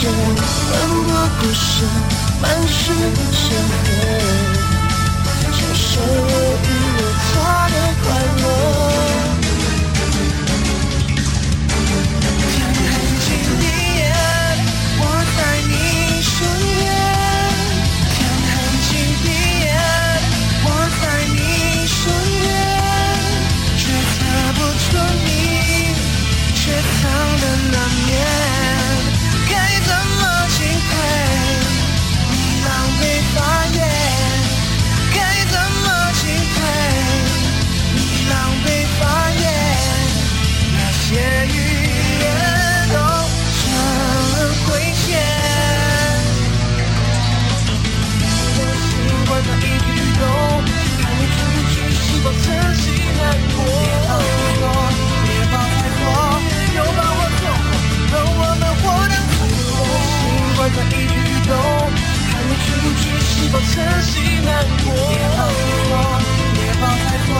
奋不顾身，满身尘。不知是否曾经难过。别，别太多。